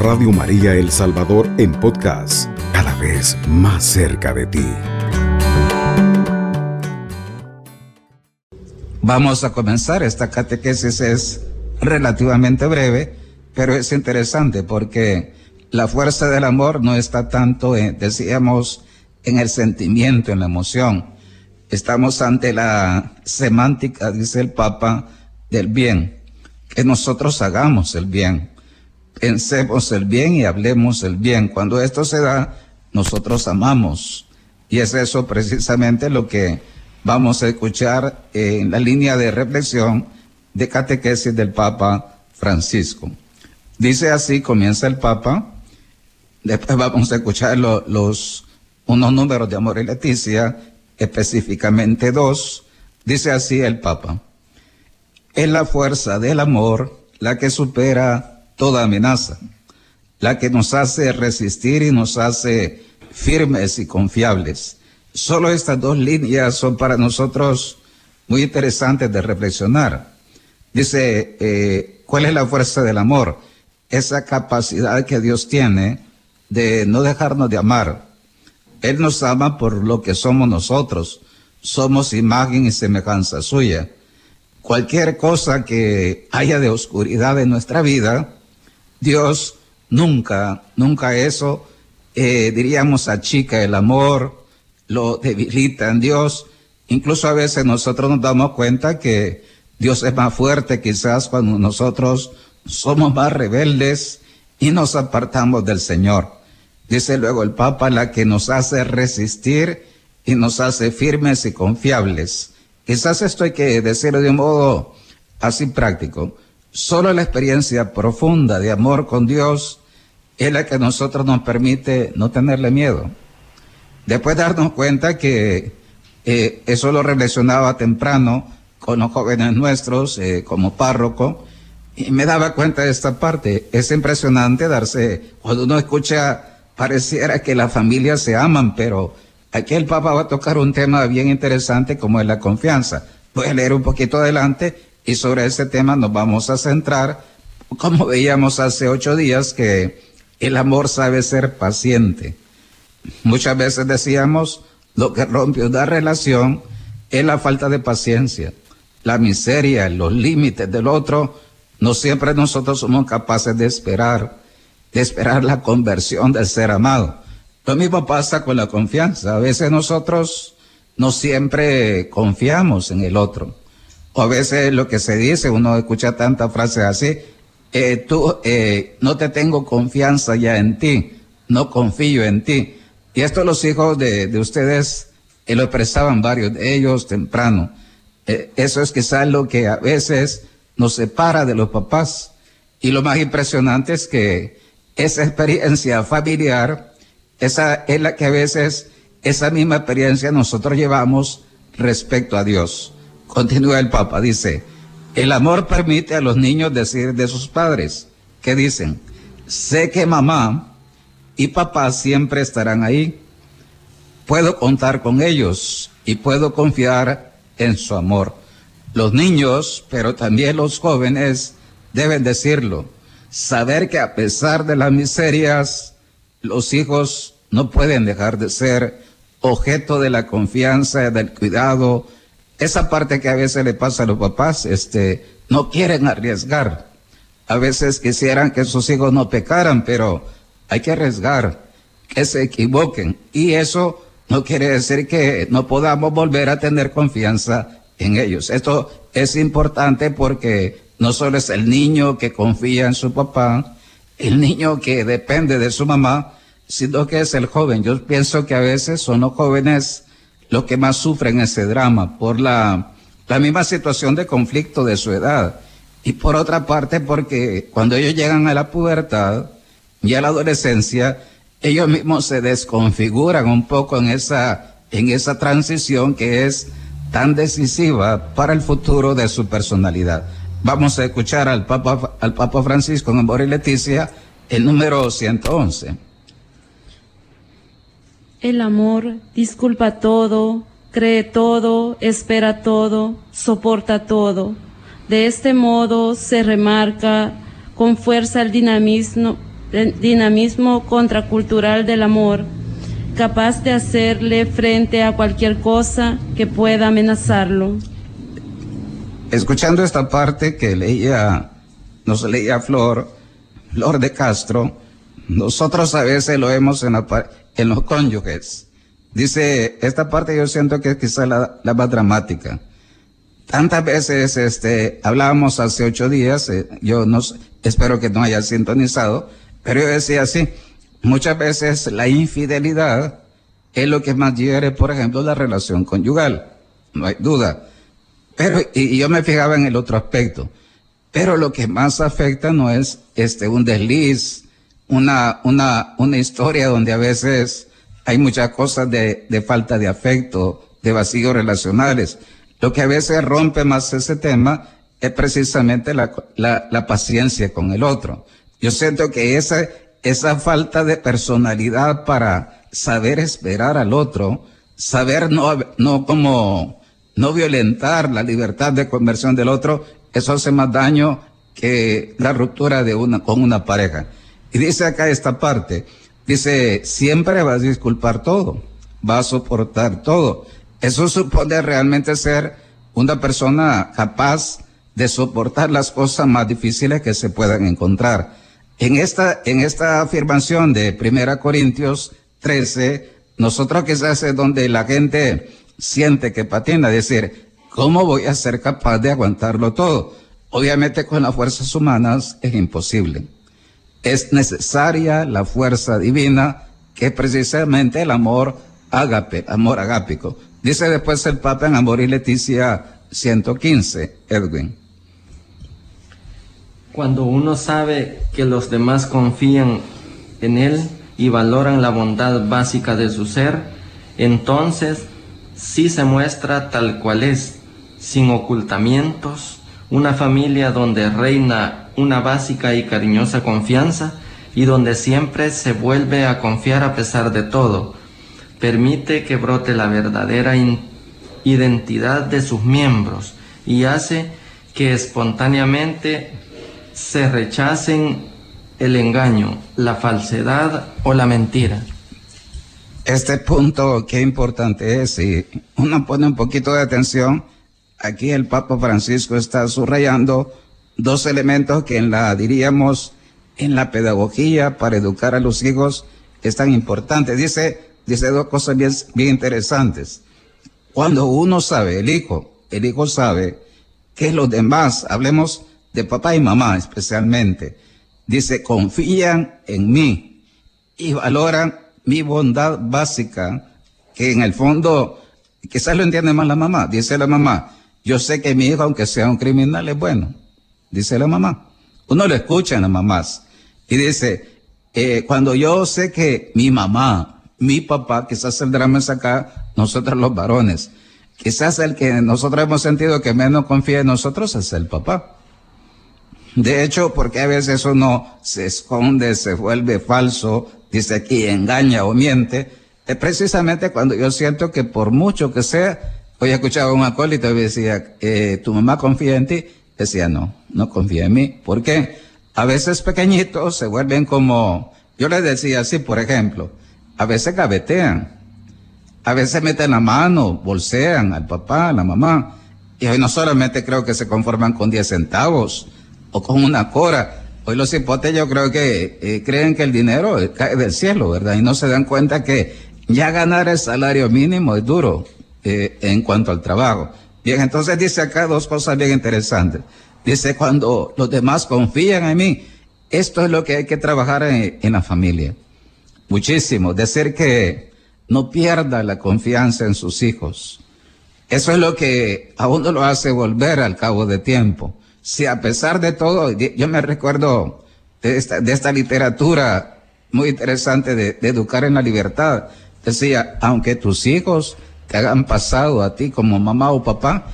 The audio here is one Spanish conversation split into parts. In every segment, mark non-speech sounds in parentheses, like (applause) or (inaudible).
Radio María El Salvador en podcast, cada vez más cerca de ti. Vamos a comenzar. Esta catequesis es relativamente breve, pero es interesante porque la fuerza del amor no está tanto, en, decíamos, en el sentimiento, en la emoción. Estamos ante la semántica, dice el Papa, del bien. Que nosotros hagamos el bien. Pensemos el bien y hablemos el bien. Cuando esto se da, nosotros amamos. Y es eso precisamente lo que vamos a escuchar en la línea de reflexión de catequesis del Papa Francisco. Dice así, comienza el Papa, después vamos a escuchar los, unos números de Amor y Leticia, específicamente dos, dice así el Papa, es la fuerza del amor la que supera toda amenaza, la que nos hace resistir y nos hace firmes y confiables. Solo estas dos líneas son para nosotros muy interesantes de reflexionar. Dice, eh, ¿cuál es la fuerza del amor? Esa capacidad que Dios tiene de no dejarnos de amar. Él nos ama por lo que somos nosotros. Somos imagen y semejanza suya. Cualquier cosa que haya de oscuridad en nuestra vida, Dios nunca, nunca eso, eh, diríamos, achica el amor, lo debilita en Dios. Incluso a veces nosotros nos damos cuenta que Dios es más fuerte quizás cuando nosotros somos más rebeldes y nos apartamos del Señor. Dice luego el Papa, la que nos hace resistir y nos hace firmes y confiables. Quizás esto hay que decirlo de un modo así práctico. Solo la experiencia profunda de amor con Dios es la que a nosotros nos permite no tenerle miedo. Después darnos cuenta que eh, eso lo reflexionaba temprano con los jóvenes nuestros eh, como párroco y me daba cuenta de esta parte. Es impresionante darse, cuando uno escucha, pareciera que las familias se aman, pero aquí el Papa va a tocar un tema bien interesante como es la confianza. A leer un poquito adelante y sobre ese tema nos vamos a centrar, como veíamos hace ocho días, que el amor sabe ser paciente. Muchas veces decíamos, lo que rompe una relación es la falta de paciencia la miseria, los límites del otro, no siempre nosotros somos capaces de esperar, de esperar la conversión del ser amado. Lo mismo pasa con la confianza. A veces nosotros no siempre confiamos en el otro. O a veces lo que se dice, uno escucha tantas frases así, eh, tú eh, no te tengo confianza ya en ti, no confío en ti. Y esto los hijos de, de ustedes eh, lo expresaban varios de ellos temprano. Eh, eso es quizás lo que a veces nos separa de los papás. Y lo más impresionante es que esa experiencia familiar, esa es la que a veces, esa misma experiencia nosotros llevamos respecto a Dios. Continúa el Papa, dice, el amor permite a los niños decir de sus padres, que dicen, sé que mamá y papá siempre estarán ahí, puedo contar con ellos y puedo confiar en su amor. Los niños, pero también los jóvenes, deben decirlo. Saber que a pesar de las miserias, los hijos no pueden dejar de ser objeto de la confianza, del cuidado. Esa parte que a veces le pasa a los papás, este, no quieren arriesgar. A veces quisieran que sus hijos no pecaran, pero hay que arriesgar, que se equivoquen. Y eso no quiere decir que no podamos volver a tener confianza en ellos. Esto es importante porque no solo es el niño que confía en su papá, el niño que depende de su mamá, sino que es el joven. Yo pienso que a veces son los jóvenes los que más sufren ese drama por la, la misma situación de conflicto de su edad. Y por otra parte, porque cuando ellos llegan a la pubertad y a la adolescencia, ellos mismos se desconfiguran un poco en esa, en esa transición que es tan decisiva para el futuro de su personalidad. Vamos a escuchar al Papa, al Papa Francisco en Amor Leticia, el número 111. El amor disculpa todo, cree todo, espera todo, soporta todo. De este modo se remarca con fuerza el dinamismo contracultural del amor, capaz de hacerle frente a cualquier cosa que pueda amenazarlo. Escuchando esta parte que leía, nos leía Flor, Flor de Castro, nosotros a veces lo vemos en, los cónyuges. Dice, esta parte yo siento que es quizá la, la más dramática. Tantas veces, este, hablábamos hace ocho días, eh, yo no, espero que no haya sintonizado, pero yo decía así, muchas veces la infidelidad es lo que más hiere, por ejemplo, la relación conyugal, no hay duda. Pero, y, yo me fijaba en el otro aspecto, pero lo que más afecta no es este, un desliz, una, una, una historia donde a veces hay muchas cosas de, de falta de afecto, de vacíos relacionales lo que a veces rompe más ese tema es precisamente la, la, la paciencia con el otro. Yo siento que esa, esa falta de personalidad para saber esperar al otro, saber no, no como, no violentar la libertad de conversión del otro, eso hace más daño que la ruptura de una, con una pareja. Y dice acá esta parte, dice, siempre va a disculpar todo, va a soportar todo. Eso supone realmente ser una persona capaz de soportar las cosas más difíciles que se puedan encontrar. En esta, en esta afirmación de Primera Corintios 13, nosotros quizás es donde la gente siente que patina, decir, ¿cómo voy a ser capaz de aguantarlo todo? Obviamente con las fuerzas humanas es imposible. Es necesaria la fuerza divina, que es precisamente el amor ágape, amor agápico. Dice después el Papa en Amor y Leticia 115, Edwin. Cuando uno sabe que los demás confían en él y valoran la bondad básica de su ser, entonces sí se muestra tal cual es, sin ocultamientos, una familia donde reina una básica y cariñosa confianza y donde siempre se vuelve a confiar a pesar de todo, permite que brote la verdadera identidad de sus miembros y hace que espontáneamente se rechacen el engaño, la falsedad o la mentira. Este punto qué importante es, y uno pone un poquito de atención, aquí el Papa Francisco está subrayando dos elementos que en la, diríamos, en la pedagogía para educar a los hijos es tan importante. Dice, dice dos cosas bien, bien interesantes. Cuando uno sabe, el hijo, el hijo sabe que los demás, hablemos de papá y mamá especialmente, dice, confían en mí y valoran mi bondad básica, que en el fondo, quizás lo entiende más la mamá, dice la mamá, yo sé que mi hijo, aunque sea un criminal, es bueno, dice la mamá. Uno lo escucha en las mamás y dice, eh, cuando yo sé que mi mamá, mi papá, quizás el drama es acá, nosotros los varones. Quizás el que nosotros hemos sentido que menos confía en nosotros es el papá. De hecho, porque a veces uno se esconde, se vuelve falso, dice aquí, engaña o miente, es precisamente cuando yo siento que por mucho que sea, hoy escuchaba a un acólito y decía, eh, ¿tu mamá confía en ti? Decía, no, no confía en mí. ¿Por qué? A veces pequeñitos se vuelven como, yo les decía así, por ejemplo, a veces gavetean, a veces meten la mano, bolsean al papá, a la mamá. Y hoy no solamente creo que se conforman con 10 centavos o con una cora. Hoy los hipotes yo creo que eh, creen que el dinero cae del cielo, ¿verdad? Y no se dan cuenta que ya ganar el salario mínimo es duro eh, en cuanto al trabajo. Bien, entonces dice acá dos cosas bien interesantes. Dice, cuando los demás confían en mí, esto es lo que hay que trabajar en la familia muchísimo, decir que no pierda la confianza en sus hijos. Eso es lo que a uno lo hace volver al cabo de tiempo. Si a pesar de todo, yo me recuerdo de esta, literatura muy interesante de, de educar en la libertad, decía, aunque tus hijos te hagan pasado a ti como mamá o papá,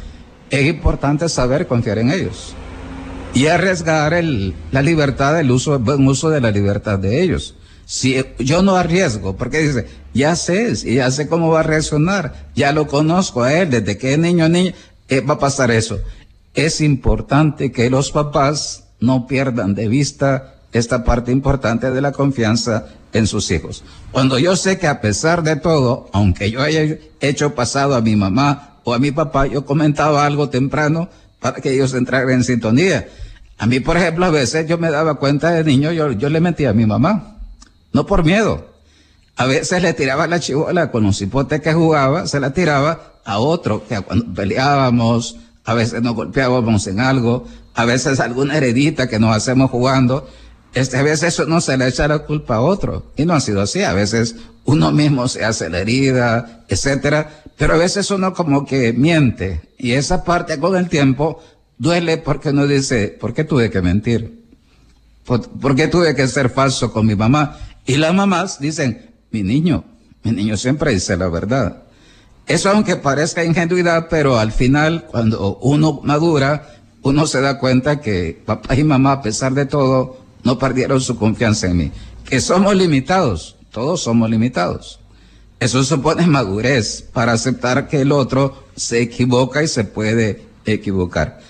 es importante saber confiar en ellos y arriesgar el, la libertad, el uso, buen uso de la libertad de ellos. Si yo no arriesgo, porque dice, ya sé, ya sé cómo va a reaccionar, ya lo conozco a él, desde que es niño, niño, eh, va a pasar eso. Es importante que los papás no pierdan de vista esta parte importante de la confianza en sus hijos. Cuando yo sé que a pesar de todo, aunque yo haya hecho pasado a mi mamá o a mi papá, yo comentaba algo temprano para que ellos entraran en sintonía. A mí, por ejemplo, a veces yo me daba cuenta de niño, yo, yo le mentía a mi mamá, no por miedo. A veces le tiraba la chivola con los hipotes que jugaba, se la tiraba a otro, que cuando peleábamos, a veces nos golpeábamos en algo, a veces alguna heredita que nos hacemos jugando, este, a veces eso no se le echa la culpa a otro. Y no ha sido así. A veces uno mismo se hace la herida, etcétera. Pero a veces uno como que miente. Y esa parte con el tiempo duele porque uno dice, ¿por qué tuve que mentir? ¿Por, qué tuve que ser falso con mi mamá? Y las mamás dicen, mi niño, mi niño siempre dice la verdad. Eso aunque parezca ingenuidad, pero al final cuando uno madura, uno se da cuenta que papá y mamá, a pesar de todo, no perdieron su confianza en mí. Que somos limitados, todos somos limitados. Eso supone madurez para aceptar que el otro se equivoca y se puede equivocar.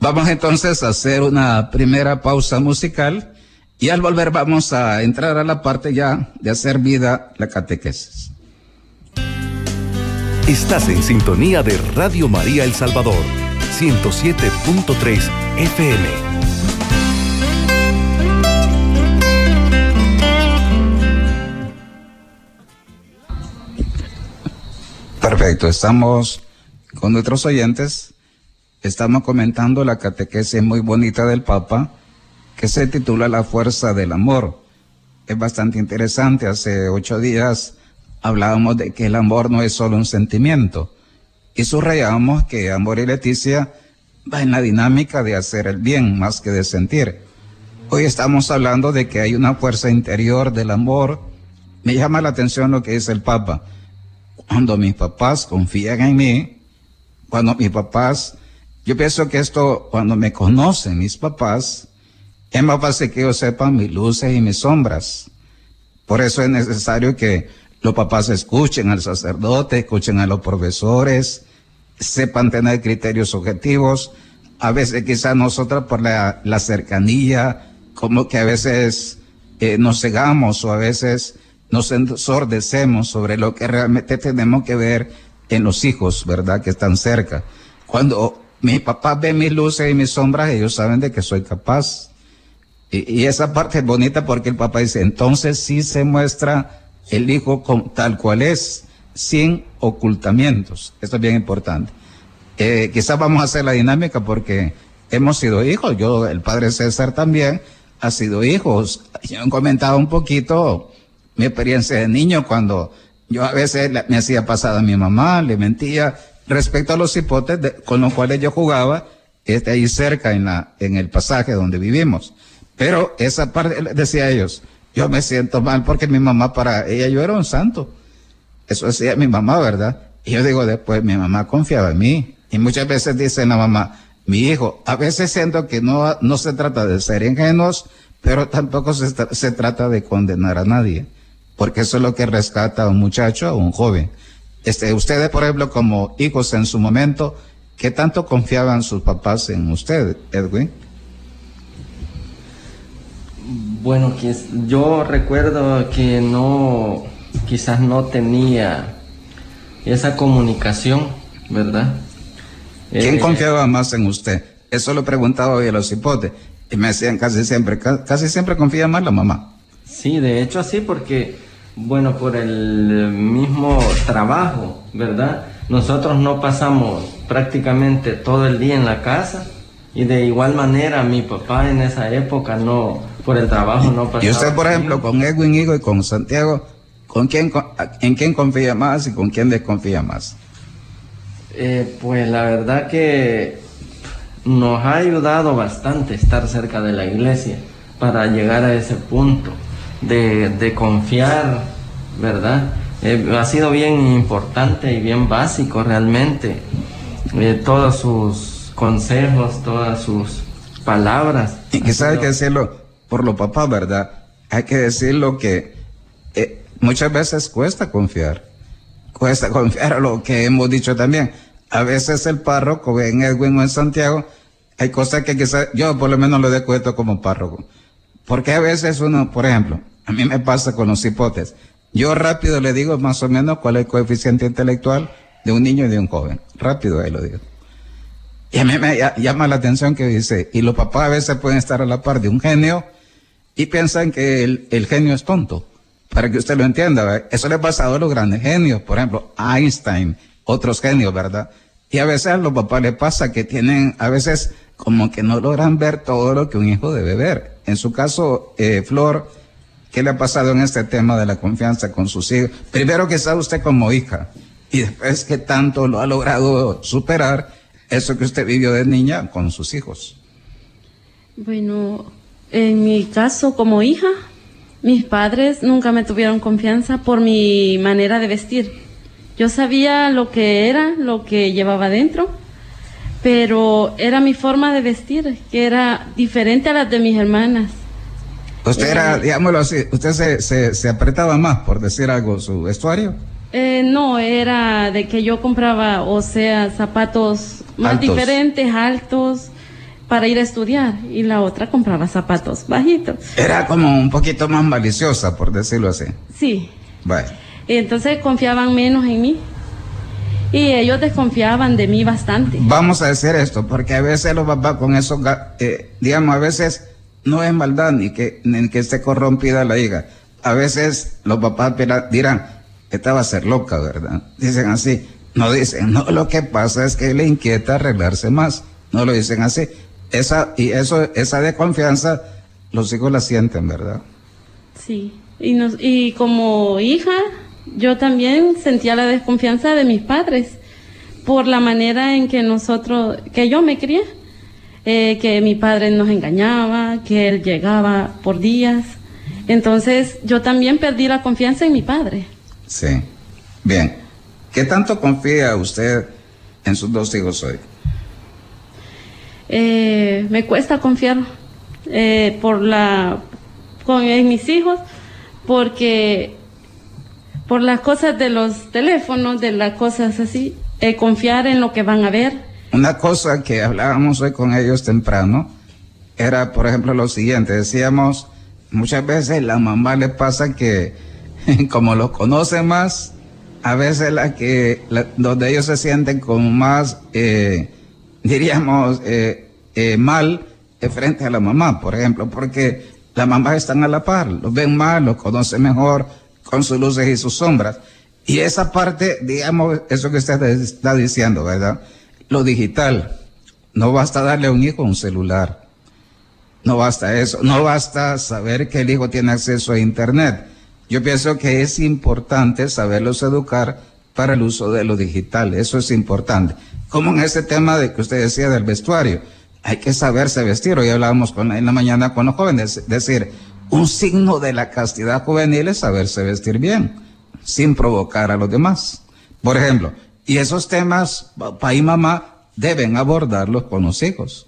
Vamos entonces a hacer una primera pausa musical y al volver vamos a entrar a la parte ya de hacer vida la catequesis. Estás en sintonía de Radio María El Salvador, 107.3 FM. Perfecto, estamos con nuestros oyentes, estamos comentando la catequesis muy bonita del Papa, que se titula La fuerza del amor. Es bastante interesante, hace ocho días hablábamos de que el amor no es solo un sentimiento, y subrayamos que Amor y Leticia va en la dinámica de hacer el bien más que de sentir. Hoy estamos hablando de que hay una fuerza interior del amor. Me llama la atención lo que dice el Papa cuando mis papás confían en mí, cuando mis papás, yo pienso que esto, cuando me conocen mis papás, es más fácil que ellos sepan mis luces y mis sombras. Por eso es necesario que los papás escuchen al sacerdote, escuchen a los profesores, sepan tener criterios objetivos. A veces quizás nosotros por la, cercanía, como que a veces eh, nos cegamos o a veces nos ensordecemos sobre lo que realmente tenemos que ver en los hijos, ¿verdad? Que están cerca. Cuando mi papá ve mis luces y mis sombras, ellos saben de que soy capaz. Y, esa parte es bonita porque el papá dice, entonces sí se muestra el hijo tal cual es, sin ocultamientos. Esto es bien importante. Eh, quizás vamos a hacer la dinámica porque hemos sido hijos. Yo, el padre César también ha sido hijos. Yo he comentado un poquito mi experiencia de niño cuando yo a veces me hacía pasada a mi mamá, le mentía respecto a los hipotes con los cuales yo jugaba, este ahí cerca en la, en el pasaje donde vivimos. Pero esa parte, decía ellos, yo me siento mal porque mi mamá para ella yo era un santo. Eso decía mi mamá, ¿verdad? Y yo digo después, mi mamá confiaba en mí. Y muchas veces dice la mamá, mi hijo, a veces siento que no, no se trata de ser ingenuos, pero tampoco se trata de condenar a nadie porque eso es lo que rescata a un muchacho, a un joven. Este, ustedes, por ejemplo, como hijos en su momento, ¿qué tanto confiaban sus papás en usted, Edwin? Bueno, yo recuerdo que no, quizás no tenía esa comunicación, ¿verdad? ¿Quién eh, confiaba más en usted? Eso lo preguntaba hoy a los hipotes y me decían casi siempre, casi siempre confía más la mamá. Sí, de hecho así porque bueno, por el mismo trabajo, ¿verdad? Nosotros no pasamos prácticamente todo el día en la casa y de igual manera mi papá en esa época no, por el trabajo no pasaba. Y usted, por ejemplo, con Edwin Higo y con Santiago, ¿con quién, ¿en quién confía más y con quién desconfía más? Eh, pues la verdad que nos ha ayudado bastante estar cerca de la iglesia para llegar a ese punto de, confiar, ¿verdad? Eh, ha sido bien importante y bien básico realmente. Eh, todos sus consejos, todas sus palabras. Y quizás hay que decirlo por lo papá, ¿verdad? Hay que decirlo que eh, muchas veces cuesta confiar. Cuesta (laughs) confiar a lo que hemos dicho también. A veces el párroco en Edwin o en Santiago, hay cosas que quizás yo por lo menos le de como párroco Porque a veces uno, por ejemplo, a mí me pasa con los hipotes. Yo rápido le digo más o menos cuál es el coeficiente intelectual de un niño y de un joven. Rápido ahí lo digo. Y a mí me llama la atención que dice, y los papás a veces pueden estar a la par de un genio y piensan que el, genio es tonto. Para que usted lo entienda, eso le ha pasado a los grandes genios, por ejemplo, Einstein, otros genios, ¿verdad? Y a veces a los papás les pasa que tienen, a veces como que no logran ver todo lo que un hijo debe ver. En su caso, eh, Flor, ¿qué le ha pasado en este tema de la confianza con sus hijos? Primero que sabe usted como hija y después que tanto lo ha logrado superar eso que usted vivió de niña con sus hijos. Bueno, en mi caso como hija, mis padres nunca me tuvieron confianza por mi manera de vestir. Yo sabía lo que era, lo que llevaba dentro, pero era mi forma de vestir, que era diferente a las de mis hermanas. Usted era, eh, digámoslo así, usted se, se, apretaba más, por decir algo, su vestuario. Eh, no, era de que yo compraba, o sea, zapatos más diferentes, altos, para ir a estudiar, y la otra compraba zapatos bajitos. Era como un poquito más maliciosa, por decirlo así. Sí. Vale. Entonces confiaban menos en mí. Y ellos desconfiaban de mí bastante. Vamos a decir esto, porque a veces los papás con eso, eh, digamos, a veces no es maldad ni que, ni que esté corrompida la hija. A veces los papás dirán, esta va a ser loca, ¿verdad? Dicen así. No dicen, no, lo que pasa es que le inquieta arreglarse más. No lo dicen así. Esa, y eso, esa desconfianza, los hijos la sienten, ¿verdad? Sí. Y, nos, y como hija, yo también sentía la desconfianza de mis padres por la manera en que nosotros, que yo me crié, eh, que mi padre nos engañaba, que él llegaba por días. Entonces yo también perdí la confianza en mi padre. Sí. Bien. ¿Qué tanto confía usted en sus dos hijos hoy? Eh, me cuesta confiar eh, por la con en mis hijos porque por las cosas de los teléfonos, de las cosas así, eh, confiar en lo que van a ver. Una cosa que hablábamos hoy con ellos temprano era, por ejemplo, lo siguiente, decíamos, muchas veces la mamá le pasa que (laughs) como los conoce más, a veces la que, donde ellos se sienten como más, eh, diríamos, eh, eh, mal frente a la mamá, por ejemplo, porque las mamás están a la par, los ven mal, los conocen mejor, con sus luces y sus sombras. Y esa parte, digamos, eso que usted está diciendo, ¿verdad? Lo digital. No basta darle a un hijo un celular. No basta eso. No basta saber que el hijo tiene acceso a Internet. Yo pienso que es importante saberlos educar para el uso de lo digital. Eso es importante. Como en ese tema de que usted decía del vestuario. Hay que saberse vestir. Hoy hablábamos con, en la mañana con los jóvenes. Es decir, un signo de la castidad juvenil es saberse vestir bien, sin provocar a los demás. Por ejemplo, y esos temas, papá y mamá deben abordarlos con los hijos.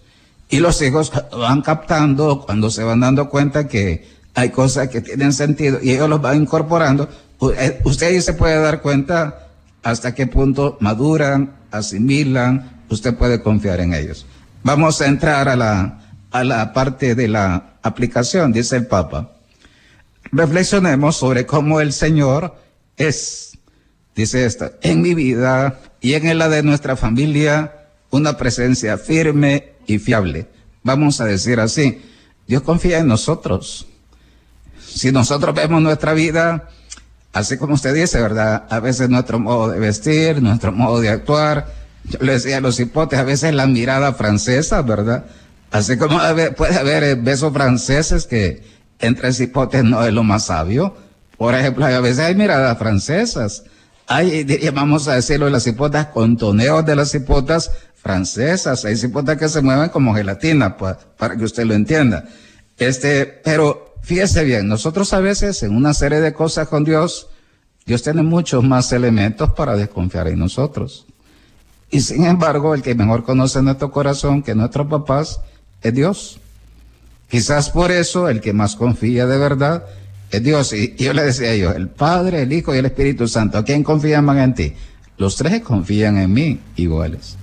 Y los hijos van captando cuando se van dando cuenta que hay cosas que tienen sentido y ellos los van incorporando. Eh, usted ahí se puede dar cuenta hasta qué punto maduran, asimilan, usted puede confiar en ellos. Vamos a entrar a la, a la parte de la aplicación, dice el Papa. Reflexionemos sobre cómo el Señor es, dice esto, en mi vida y en la de nuestra familia, una presencia firme y fiable. Vamos a decir así, Dios confía en nosotros. Si nosotros vemos nuestra vida, así como usted dice, ¿verdad? A veces nuestro modo de vestir, nuestro modo de actuar, yo le decía a los hipotes, a veces la mirada francesa, ¿verdad? Así como puede haber eh, besos franceses que entre cipotes no es lo más sabio. Por ejemplo, a veces hay miradas francesas. Hay, vamos a decirlo, las cipotas, contoneos de las cipotas francesas. Hay cipotas que se mueven como gelatina, pues, para que usted lo entienda. Este, pero fíjese bien, nosotros a veces en una serie de cosas con Dios, Dios tiene muchos más elementos para desconfiar en nosotros. Y sin embargo, el que mejor conoce nuestro corazón que nuestros papás es Dios. Quizás por eso el que más confía de verdad es Dios. Y yo le decía a ellos, el Padre, el Hijo y el Espíritu Santo, ¿a quién confían más en ti? Los tres confían en mí iguales.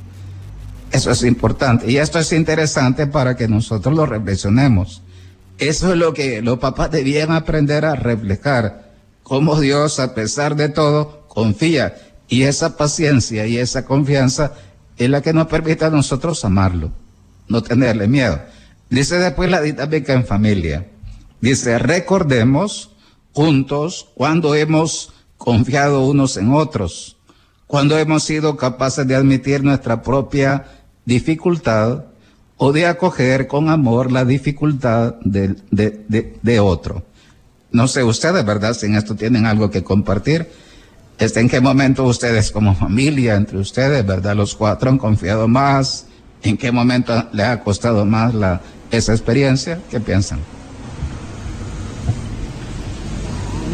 Eso es importante. Y esto es interesante para que nosotros lo reflexionemos. Eso es lo que los papás debían aprender a reflejar, cómo Dios, a pesar de todo, confía. Y esa paciencia y esa confianza es la que nos permite a nosotros amarlo, no tenerle miedo. Dice después la dinámica en familia. Dice, recordemos juntos cuando hemos confiado unos en otros, cuando hemos sido capaces de admitir nuestra propia dificultad o de acoger con amor la dificultad de, otro. No sé ustedes, ¿verdad? Si en esto tienen algo que compartir. Este, ¿En qué momento ustedes como familia, entre ustedes, ¿verdad? Los cuatro han confiado más. ¿En qué momento le ha costado más esa experiencia? ¿Qué piensan?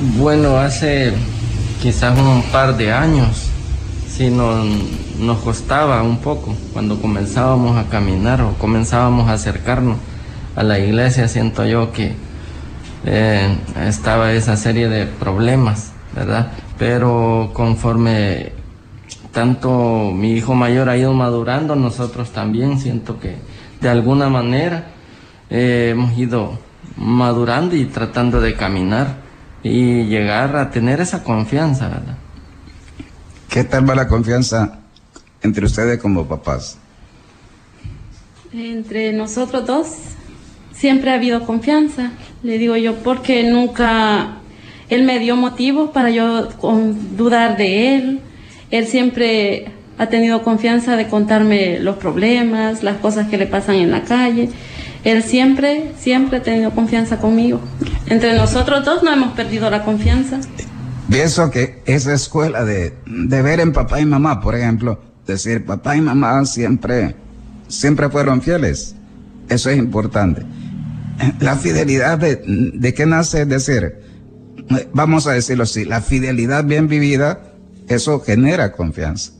Bueno, hace quizás un par de años, sí nos, nos costaba un poco cuando comenzábamos a caminar o comenzábamos a acercarnos a la iglesia, siento yo que eh, estaba esa serie de problemas, ¿verdad? Pero conforme tanto mi hijo mayor ha ido madurando, nosotros también siento que de alguna manera eh, hemos ido madurando y tratando de caminar y llegar a tener esa confianza, ¿verdad? ¿Qué tal va la confianza entre ustedes como papás? Entre nosotros dos siempre ha habido confianza, le digo yo, porque nunca él me dio motivos para yo dudar de él. Él siempre ha tenido confianza de contarme los problemas, las cosas que le pasan en la calle. Él siempre, siempre ha tenido confianza conmigo. Entre nosotros dos no hemos perdido la confianza. Pienso que esa escuela de, de ver en papá y mamá, por ejemplo, decir papá y mamá siempre, siempre fueron fieles. Eso es importante. La fidelidad de, de qué nace, es decir, vamos a decirlo así, la fidelidad bien vivida, eso genera confianza.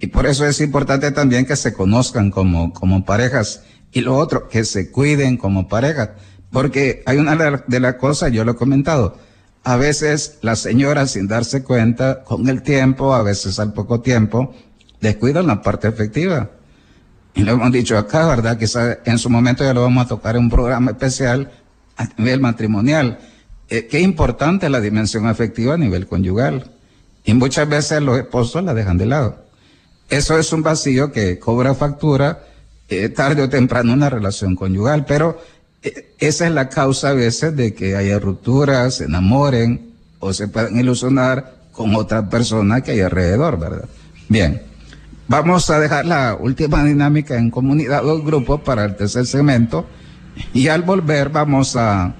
Y por eso es importante también que se conozcan como, como parejas y lo otro, que se cuiden como pareja. Porque hay una de las cosas, yo lo he comentado, a veces la señora sin darse cuenta, con el tiempo, a veces al poco tiempo, descuidan la parte efectiva. Y lo hemos dicho acá, ¿verdad? Quizá en su momento ya lo vamos a tocar en un programa especial a nivel matrimonial. Eh, qué importante la dimensión afectiva a nivel conyugal. Y muchas veces los esposos la dejan de lado. Eso es un vacío que cobra factura eh, tarde o temprano una relación conyugal, pero eh, esa es la causa a veces de que haya rupturas, se enamoren o se puedan ilusionar con otra persona que hay alrededor, ¿verdad? Bien, vamos a dejar la última dinámica en comunidad, dos grupos para el tercer segmento y al volver vamos a,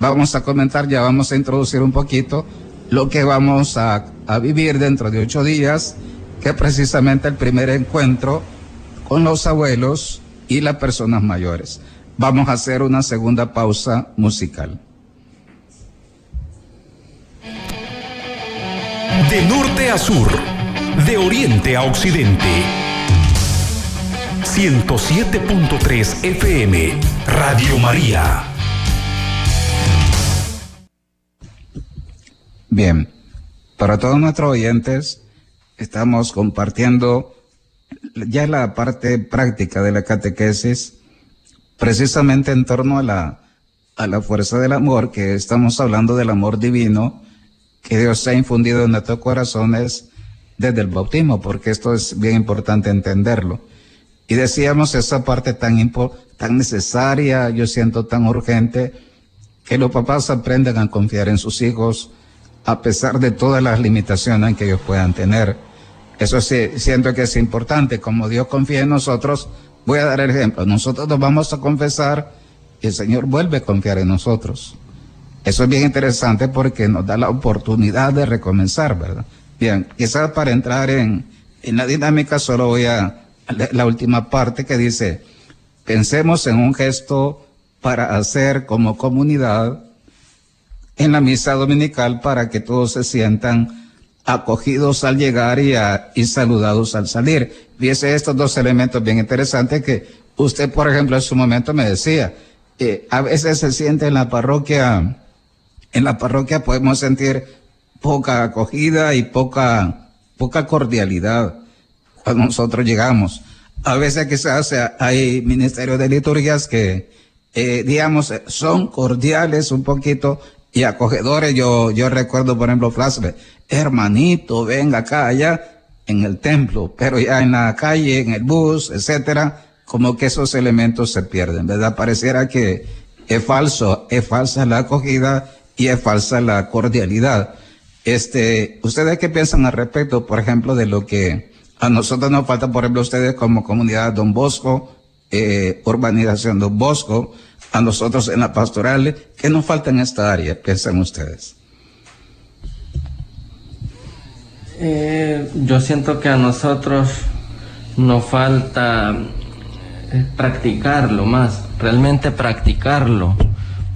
vamos a comentar, ya vamos a introducir un poquito lo que vamos a, a vivir dentro de ocho días, que precisamente el primer encuentro con los abuelos y las personas mayores. Vamos a hacer una segunda pausa musical. De norte a sur, de oriente a occidente. 107.3 FM, Radio María. Bien, para todos nuestros oyentes, estamos compartiendo ya la parte práctica de la catequesis, precisamente en torno a la, a la fuerza del amor, que estamos hablando del amor divino que Dios ha infundido en nuestros corazones desde el bautismo, porque esto es bien importante entenderlo. Y decíamos esa parte tan, tan necesaria, yo siento tan urgente, que los papás aprendan a confiar en sus hijos a pesar de todas las limitaciones que ellos puedan tener eso sí, siento que es importante. Como Dios confía en nosotros, voy a dar el ejemplo. Nosotros nos vamos a confesar y el Señor vuelve a confiar en nosotros. Eso es bien interesante porque nos da la oportunidad de recomenzar, ¿verdad? Bien, quizás para entrar en, en la dinámica solo voy a la última parte que dice, pensemos en un gesto para hacer como comunidad en la misa dominical para que todos se sientan acogidos al llegar y, y saludados al salir. Fíjese estos dos elementos bien interesantes que usted, por ejemplo, en su momento me decía, eh, a veces se siente en la parroquia, en la parroquia podemos sentir poca acogida y poca, poca cordialidad cuando nosotros llegamos. A veces quizás hay ministerios de liturgias que eh, digamos, son cordiales un poquito y acogedores. Yo, yo recuerdo, por ejemplo, frases, hermanito, venga acá, allá, en el templo, pero ya en la calle, en el bus, etcétera, como que esos elementos se pierden, ¿verdad? Pareciera que es falso, es falsa la acogida y es falsa la cordialidad. Este, ¿ustedes qué piensan al respecto, por ejemplo, de lo que a nosotros nos falta, por ejemplo, ustedes como comunidad Don Bosco, eh, urbanización Don Bosco, a nosotros en la pastoral, ¿qué nos falta en esta área? Piensan ustedes. Eh, yo siento que a nosotros nos falta eh, practicarlo más, realmente practicarlo,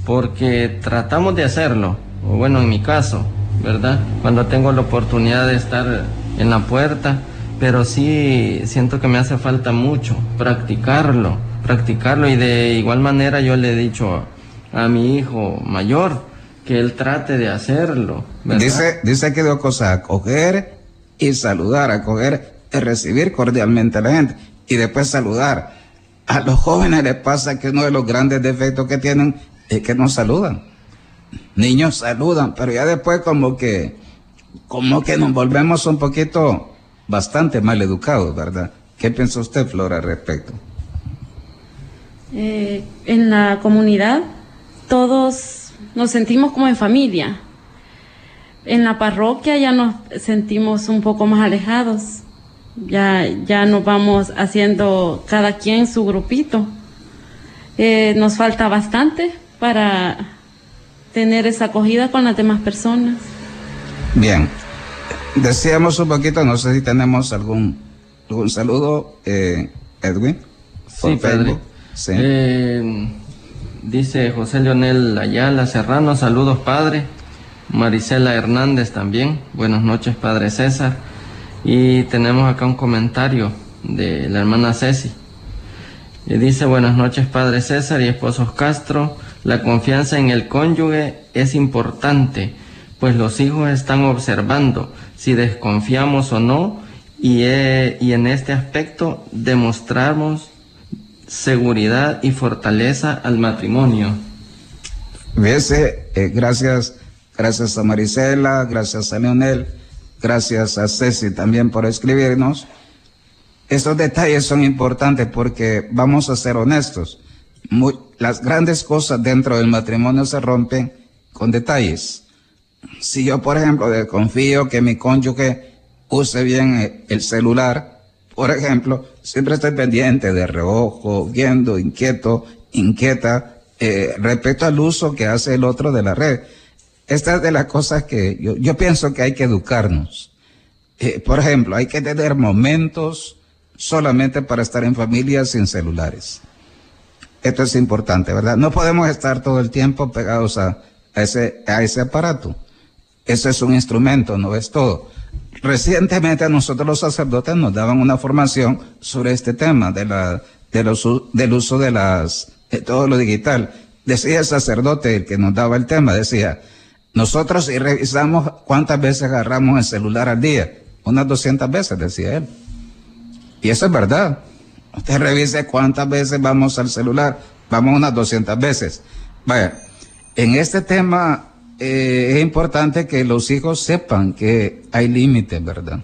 porque tratamos de hacerlo, o bueno, en mi caso, ¿verdad? Cuando tengo la oportunidad de estar en la puerta, pero sí siento que me hace falta mucho practicarlo, practicarlo y de igual manera yo le he dicho a, mi hijo mayor que él trate de hacerlo. Dice, dice que dos cosas, acoger y saludar, acoger y recibir cordialmente a la gente y después saludar. A los jóvenes les pasa que uno de los grandes defectos que tienen es que no saludan. Niños saludan, pero ya después como que, como que nos volvemos un poquito bastante mal educados, ¿verdad? ¿Qué piensa usted, Flora, al respecto? Eh, en la comunidad todos nos sentimos como en familia. En la parroquia ya nos sentimos un poco más alejados. Ya, ya nos vamos haciendo cada quien su grupito. Eh, nos falta bastante para tener esa acogida con las demás personas. Bien, decíamos un poquito, no sé si tenemos algún, algún saludo, eh, Edwin. Sí, Pedro. Sí. Eh, dice José Leonel Ayala Serrano, saludos padre. Marisela Hernández también, buenas noches padre César. Y tenemos acá un comentario de la hermana Ceci. Y dice, buenas noches padre César y esposos Castro. La confianza en el cónyuge es importante, pues los hijos están observando si desconfiamos o no y, eh, y en este aspecto demostramos seguridad y fortaleza al matrimonio. Fíjese, eh, gracias, gracias a Marisela, gracias a Leonel, gracias a Ceci también por escribirnos. Estos detalles son importantes porque vamos a ser honestos. las grandes cosas dentro del matrimonio se rompen con detalles. Si yo, por ejemplo, desconfío que mi cónyuge use bien el celular, por ejemplo, siempre estoy pendiente de reojo, viendo, inquieto, inquieta, eh, respecto al uso que hace el otro de la red. Esta es de las cosas que yo, pienso que hay que educarnos. Eh, por ejemplo, hay que tener momentos solamente para estar en familia sin celulares. Esto es importante, ¿verdad? No podemos estar todo el tiempo pegados a ese, a ese aparato. Eso es un instrumento, no es todo. Recientemente nosotros los sacerdotes nos daban una formación sobre este tema de la, de los, del uso de las, de todo lo digital. Decía el sacerdote, el que nos daba el tema, decía, nosotros si revisamos cuántas veces agarramos el celular al día, unas 200 veces, decía él. Y eso es verdad. Usted revise cuántas veces vamos al celular, vamos unas 200 veces. Vaya, en este tema eh, es importante que los hijos sepan que hay límites, ¿verdad?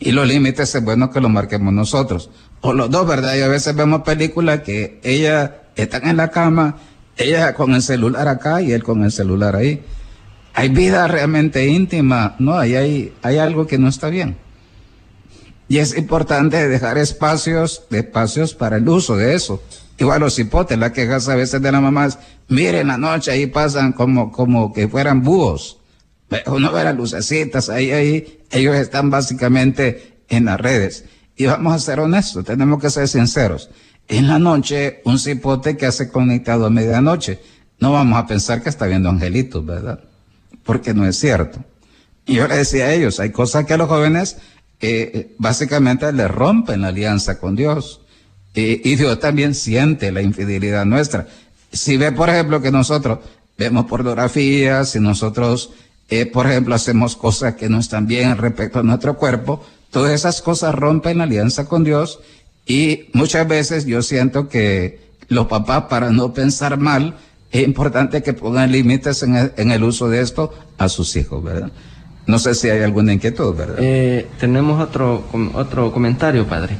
Y los límites es bueno que los marquemos nosotros. O los dos, ¿verdad? Y a veces vemos películas que ella están en la cama, ella con el celular acá y él con el celular ahí. Hay vida realmente íntima, ¿no? Ahí hay, hay algo que no está bien. Y es importante dejar espacios, espacios para el uso de eso. Igual los hipotes, las quejas a veces de las mamás, miren la noche ahí pasan como, como que fueran búhos. Uno ve las lucecitas ahí, ahí, ellos están básicamente en las redes. Y vamos a ser honestos, tenemos que ser sinceros. En la noche, un cipote que hace conectado a medianoche, no vamos a pensar que está viendo angelitos, ¿verdad? Porque no es cierto. Y yo le decía a ellos, hay cosas que a los jóvenes eh, básicamente le rompen la alianza con Dios y Dios también siente la infidelidad nuestra. Si ve, por ejemplo, que nosotros vemos pornografía, si nosotros, eh, por ejemplo, hacemos cosas que no están bien respecto a nuestro cuerpo, todas esas cosas rompen la alianza con Dios y muchas veces yo siento que los papás para no pensar mal, es importante que pongan límites en el, uso de esto a sus hijos, ¿verdad? No sé si hay alguna inquietud, ¿verdad? Eh, tenemos otro, otro comentario, padre,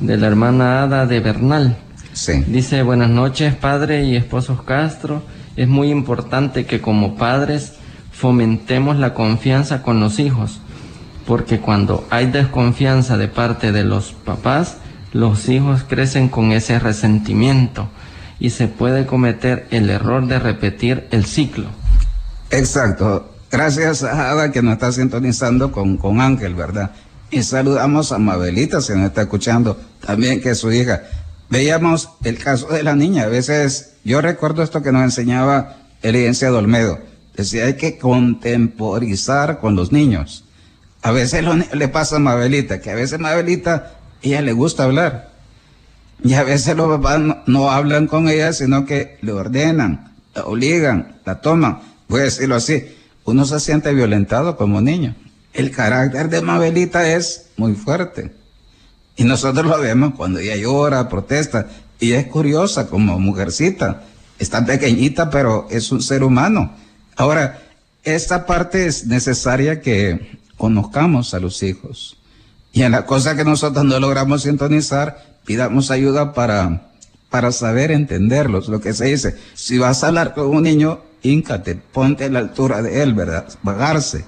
de la hermana Ada de Bernal. Sí. Dice, buenas noches, padre y esposos Castro. Es muy importante que como padres fomentemos la confianza con los hijos, porque cuando hay desconfianza de parte de los papás, los hijos crecen con ese resentimiento y se puede cometer el error de repetir el ciclo. Exacto. Gracias a Ada que nos está sintonizando con, con Ángel, ¿verdad? Y saludamos a Mabelita, si nos está escuchando, también que su hija. Veíamos el caso de la niña. A veces, yo recuerdo esto que nos enseñaba Elidencia Olmedo. Decía, hay que contemporizar con los niños. A veces le pasa a Mabelita, que a veces Mabelita, ella le gusta hablar. Y a veces los papás no, no hablan con ella, sino que le ordenan, la obligan, la toman. Voy a decirlo así uno se siente violentado como niño. El carácter de Mabelita es muy fuerte. Y nosotros lo vemos cuando ella llora, protesta. Y es curiosa como mujercita. Está pequeñita, pero es un ser humano. Ahora, esta parte es necesaria que conozcamos a los hijos. Y en la cosa que nosotros no logramos sintonizar, pidamos ayuda para, para saber entenderlos. Lo que se dice, si vas a hablar con un niño, híncate, ponte a la altura de él, ¿verdad? Vagarse.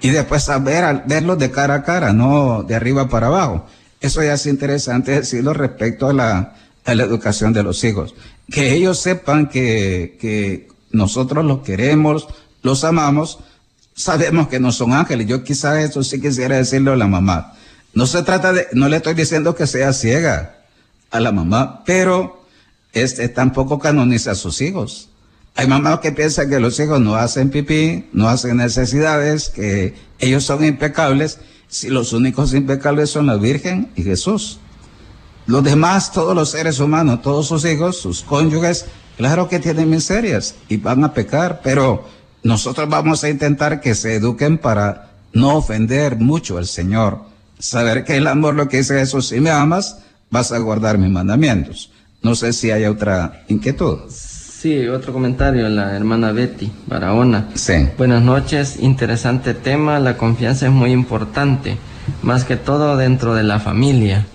Y después saber, verlo de cara a cara, no de arriba para abajo. Eso ya es interesante decirlo respecto a la, a la educación de los hijos. Que ellos sepan que, que nosotros los queremos, los amamos, sabemos que no son ángeles. Yo quizás eso sí quisiera decirlo a la mamá. No se trata de, no le estoy diciendo que sea ciega a la mamá, pero este tampoco canoniza a sus hijos. Hay mamás que piensan que los hijos no hacen pipí, no hacen necesidades, que ellos son impecables, si los únicos impecables son la Virgen y Jesús. Los demás, todos los seres humanos, todos sus hijos, sus cónyuges, claro que tienen miserias y van a pecar, pero nosotros vamos a intentar que se eduquen para no ofender mucho al Señor. Saber que el amor lo que dice Jesús, si me amas, vas a guardar mis mandamientos. No sé si hay otra inquietud. Sí, otro comentario, la hermana Betty Barahona. Sí. Buenas noches, interesante tema, la confianza es muy importante, más que todo dentro de la familia.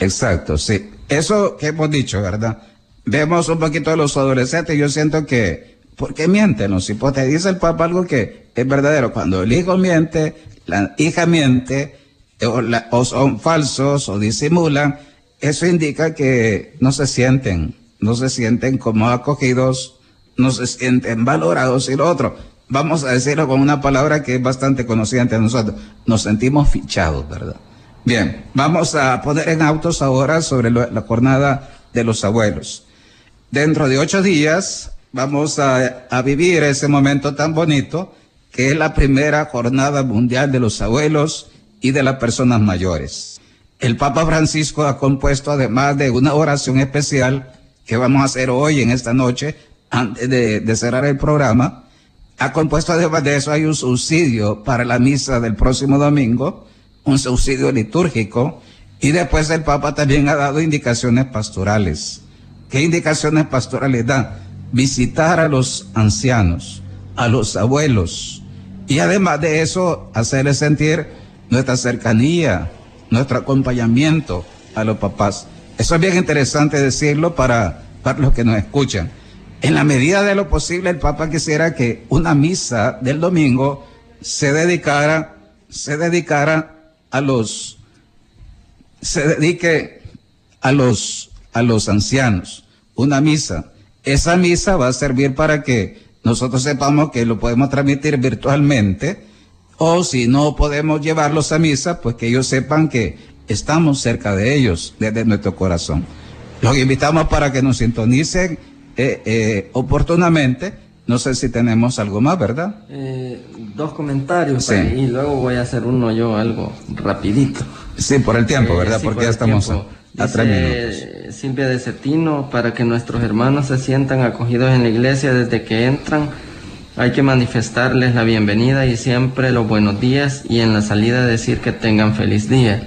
Exacto, sí. Eso que hemos dicho, ¿verdad? Vemos un poquito a los adolescentes, yo siento que, ¿por qué mienten? Si pues te dice el papá algo que es verdadero, cuando el hijo miente, la hija miente, o, la, o son falsos o disimulan, eso indica que no se sienten no se sienten como acogidos, no se sienten valorados y lo otro. Vamos a decirlo con una palabra que es bastante conocida entre nosotros. Nos sentimos fichados, ¿verdad? Bien, vamos a poner en autos ahora sobre la jornada de los abuelos. Dentro de ocho días vamos a, a vivir ese momento tan bonito que es la primera jornada mundial de los abuelos y de las personas mayores. El Papa Francisco ha compuesto además de una oración especial que vamos a hacer hoy en esta noche, antes de, de cerrar el programa, ha compuesto además de eso hay un subsidio para la misa del próximo domingo, un subsidio litúrgico, y después el Papa también ha dado indicaciones pastorales. ¿Qué indicaciones pastorales da? Visitar a los ancianos, a los abuelos, y además de eso, hacerles sentir nuestra cercanía, nuestro acompañamiento a los papás. Eso es bien interesante decirlo para, para los que nos escuchan. En la medida de lo posible, el Papa quisiera que una misa del domingo se dedicara, se dedicara a los, se dedique a los, a los ancianos. Una misa. Esa misa va a servir para que nosotros sepamos que lo podemos transmitir virtualmente, o si no podemos llevarlos a misa, pues que ellos sepan que estamos cerca de ellos desde nuestro corazón. Los invitamos para que nos sintonicen eh, eh, oportunamente. No sé si tenemos algo más, ¿verdad? Eh, dos comentarios Sí. y luego voy a hacer uno yo algo rapidito. Sí, por el tiempo, Eh, ¿verdad? sí, Porque por ya estamos a, tres minutos. Silvia de Cetino, para que nuestros hermanos se sientan acogidos en la iglesia desde que entran, hay que manifestarles la bienvenida y siempre los buenos días y en la salida decir que tengan feliz día.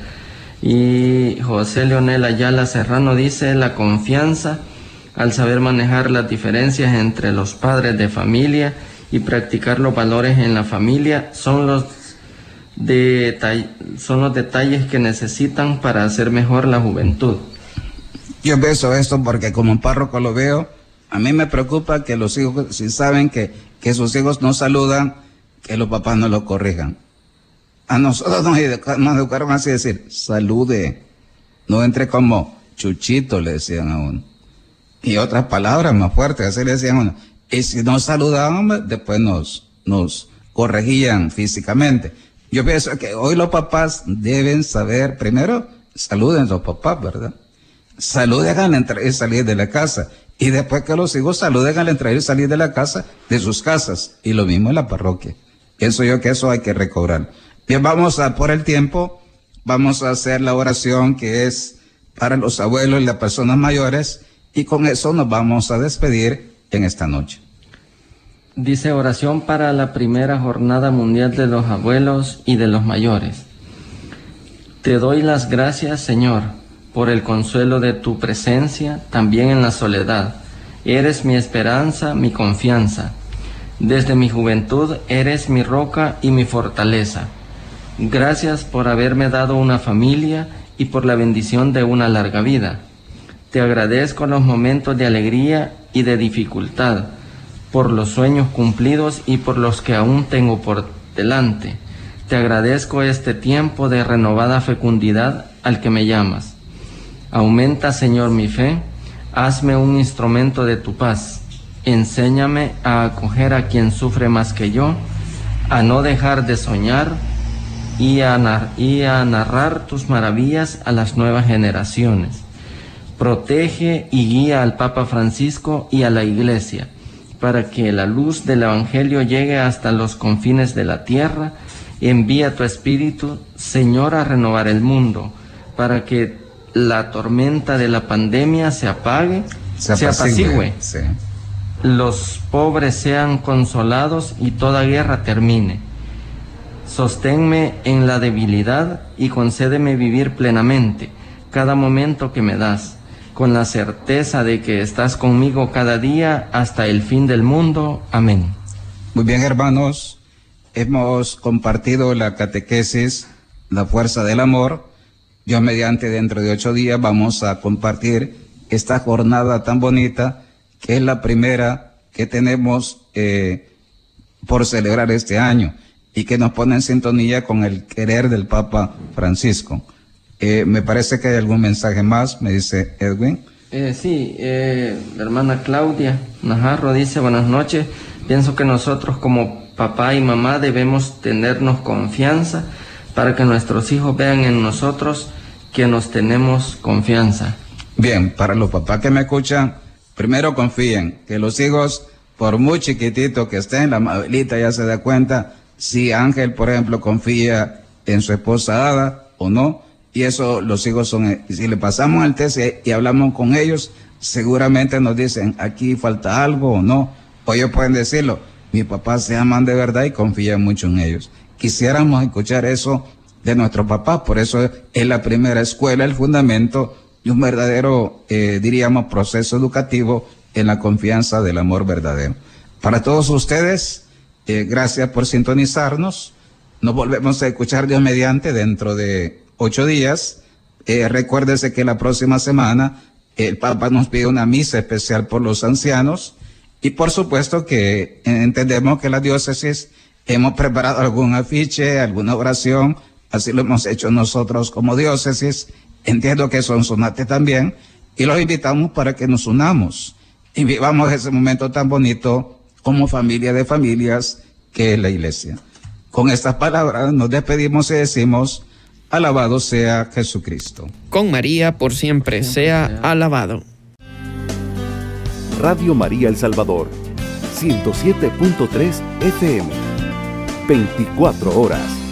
Y José Leonel Ayala Serrano dice, la confianza al saber manejar las diferencias entre los padres de familia y practicar los valores en la familia son los, los detalles que necesitan para hacer mejor la juventud. Yo beso esto porque como párroco lo veo, a mí me preocupa que los hijos, si saben que, que sus hijos no saludan, que los papás no lo corrijan. A nosotros nos, educaron así decir, salude, no entre como chuchito, le decían a uno. Y otras palabras más fuertes, así le decían a uno. Y si no saludaban, después nos, nos corregían físicamente. Yo pienso que hoy los papás deben saber, primero, saluden los papás, ¿verdad? Saluden al entrar y salir de la casa. Y después que los hijos saluden al entrar y salir de la casa, de sus casas. Y lo mismo en la parroquia. Pienso yo que eso hay que recobrar. Bien, vamos a, por el tiempo, vamos a hacer la oración que es para los abuelos y las personas mayores y con eso nos vamos a despedir en esta noche. Dice oración para la primera jornada mundial de los abuelos y de los mayores. Te doy las gracias, Señor, por el consuelo de tu presencia también en la soledad. Eres mi esperanza, mi confianza. Desde mi juventud eres mi roca y mi fortaleza. Gracias por haberme dado una familia y por la bendición de una larga vida. Te agradezco los momentos de alegría y de dificultad, por los sueños cumplidos y por los que aún tengo por delante. Te agradezco este tiempo de renovada fecundidad al que me llamas. Aumenta, Señor, mi fe, hazme un instrumento de tu paz. Enséñame a acoger a quien sufre más que yo, a no dejar de soñar, y a, narrar tus maravillas a las nuevas generaciones. Protege y guía al Papa Francisco y a la Iglesia, para que la luz del Evangelio llegue hasta los confines de la tierra. Envía tu Espíritu, Señor, a renovar el mundo, para que la tormenta de la pandemia se apague, se apacigüe, los pobres sean consolados y toda guerra termine Sosténme en la debilidad y concédeme vivir plenamente cada momento que me das, con la certeza de que estás conmigo cada día hasta el fin del mundo. Amén. Muy bien, hermanos, hemos compartido la catequesis, la fuerza del amor. Yo mediante dentro de ocho días vamos a compartir esta jornada tan bonita que es la primera que tenemos eh, por celebrar este año y que nos pone en sintonía con el querer del Papa Francisco. Eh, me parece que hay algún mensaje más, me dice Edwin. Eh, sí, eh, hermana Claudia Najarro dice buenas noches. Pienso que nosotros como papá y mamá debemos tenernos confianza para que nuestros hijos vean en nosotros que nos tenemos confianza. Bien, para los papás que me escuchan, primero confíen que los hijos, por muy chiquitito que estén, la abuelita ya se da cuenta si Ángel, por ejemplo, confía en su esposa Ada o no, y eso los hijos son, si le pasamos el test y, hablamos con ellos, seguramente nos dicen, aquí falta algo o no, o ellos pueden decirlo, mi papá se aman de verdad y confía mucho en ellos. Quisiéramos escuchar eso de nuestro papá, por eso es la primera escuela, el fundamento de un verdadero, eh, diríamos, proceso educativo en la confianza del amor verdadero. Para todos ustedes, eh, gracias por sintonizarnos. Nos volvemos a escuchar Dios mediante dentro de ocho días. Eh, recuérdese que la próxima semana el Papa nos pide una misa especial por los ancianos y por supuesto que entendemos que la diócesis hemos preparado algún afiche, alguna oración, así lo hemos hecho nosotros como diócesis. Entiendo que son sonate también y los invitamos para que nos unamos y vivamos ese momento tan bonito como familia de familias que es la iglesia. Con estas palabras nos despedimos y decimos, alabado sea Jesucristo. Con María por siempre sea alabado. Radio María El Salvador, 107.3 FM, 24 horas.